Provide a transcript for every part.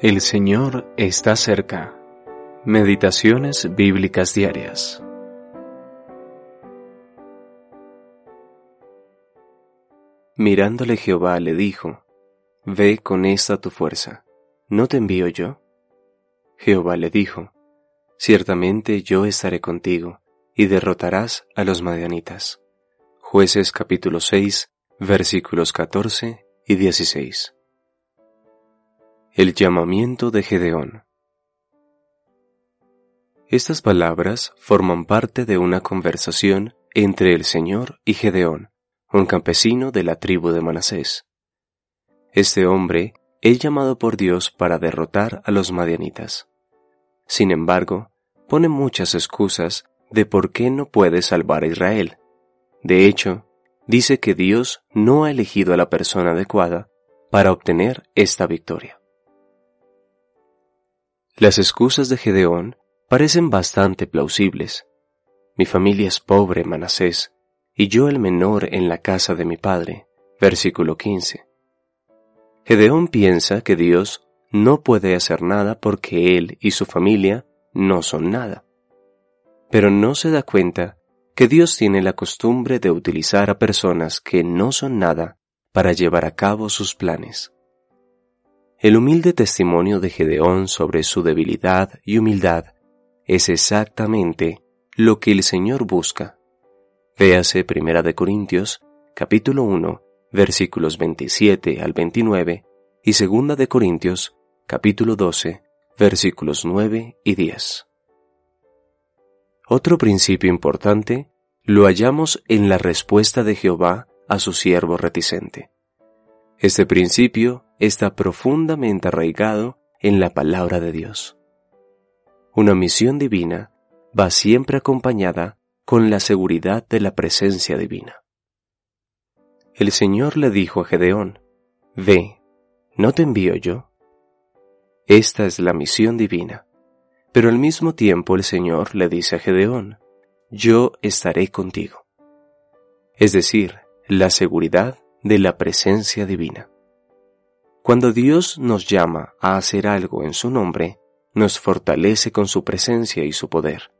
El Señor está cerca. Meditaciones bíblicas diarias. Mirándole Jehová le dijo, Ve con esta tu fuerza, ¿no te envío yo? Jehová le dijo, Ciertamente yo estaré contigo, y derrotarás a los madianitas. Jueces capítulo 6, versículos 14 y 16. El llamamiento de Gedeón. Estas palabras forman parte de una conversación entre el Señor y Gedeón, un campesino de la tribu de Manasés. Este hombre es llamado por Dios para derrotar a los madianitas. Sin embargo, pone muchas excusas de por qué no puede salvar a Israel. De hecho, dice que Dios no ha elegido a la persona adecuada para obtener esta victoria. Las excusas de Gedeón parecen bastante plausibles. Mi familia es pobre, Manasés, y yo el menor en la casa de mi padre. Versículo 15. Gedeón piensa que Dios no puede hacer nada porque él y su familia no son nada. Pero no se da cuenta que Dios tiene la costumbre de utilizar a personas que no son nada para llevar a cabo sus planes. El humilde testimonio de Gedeón sobre su debilidad y humildad es exactamente lo que el Señor busca. Véase Primera de Corintios, capítulo 1, versículos 27 al 29 y Segunda de Corintios, capítulo 12, versículos 9 y 10. Otro principio importante lo hallamos en la respuesta de Jehová a su siervo reticente. Este principio está profundamente arraigado en la palabra de Dios. Una misión divina va siempre acompañada con la seguridad de la presencia divina. El Señor le dijo a Gedeón, Ve, ¿no te envío yo? Esta es la misión divina. Pero al mismo tiempo el Señor le dice a Gedeón, Yo estaré contigo. Es decir, la seguridad de la presencia divina. Cuando Dios nos llama a hacer algo en su nombre, nos fortalece con su presencia y su poder.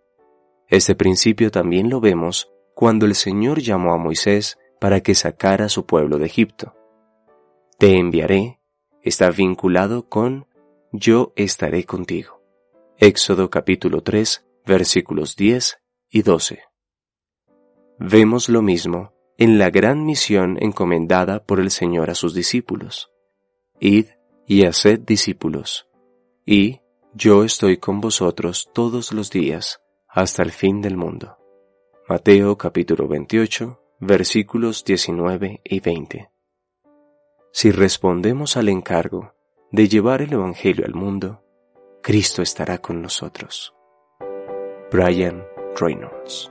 Este principio también lo vemos cuando el Señor llamó a Moisés para que sacara a su pueblo de Egipto. Te enviaré está vinculado con yo estaré contigo. Éxodo capítulo 3 versículos 10 y 12. Vemos lo mismo en la gran misión encomendada por el Señor a sus discípulos. Id y haced discípulos, y yo estoy con vosotros todos los días hasta el fin del mundo. Mateo capítulo 28 versículos 19 y 20. Si respondemos al encargo de llevar el Evangelio al mundo, Cristo estará con nosotros. Brian Reynolds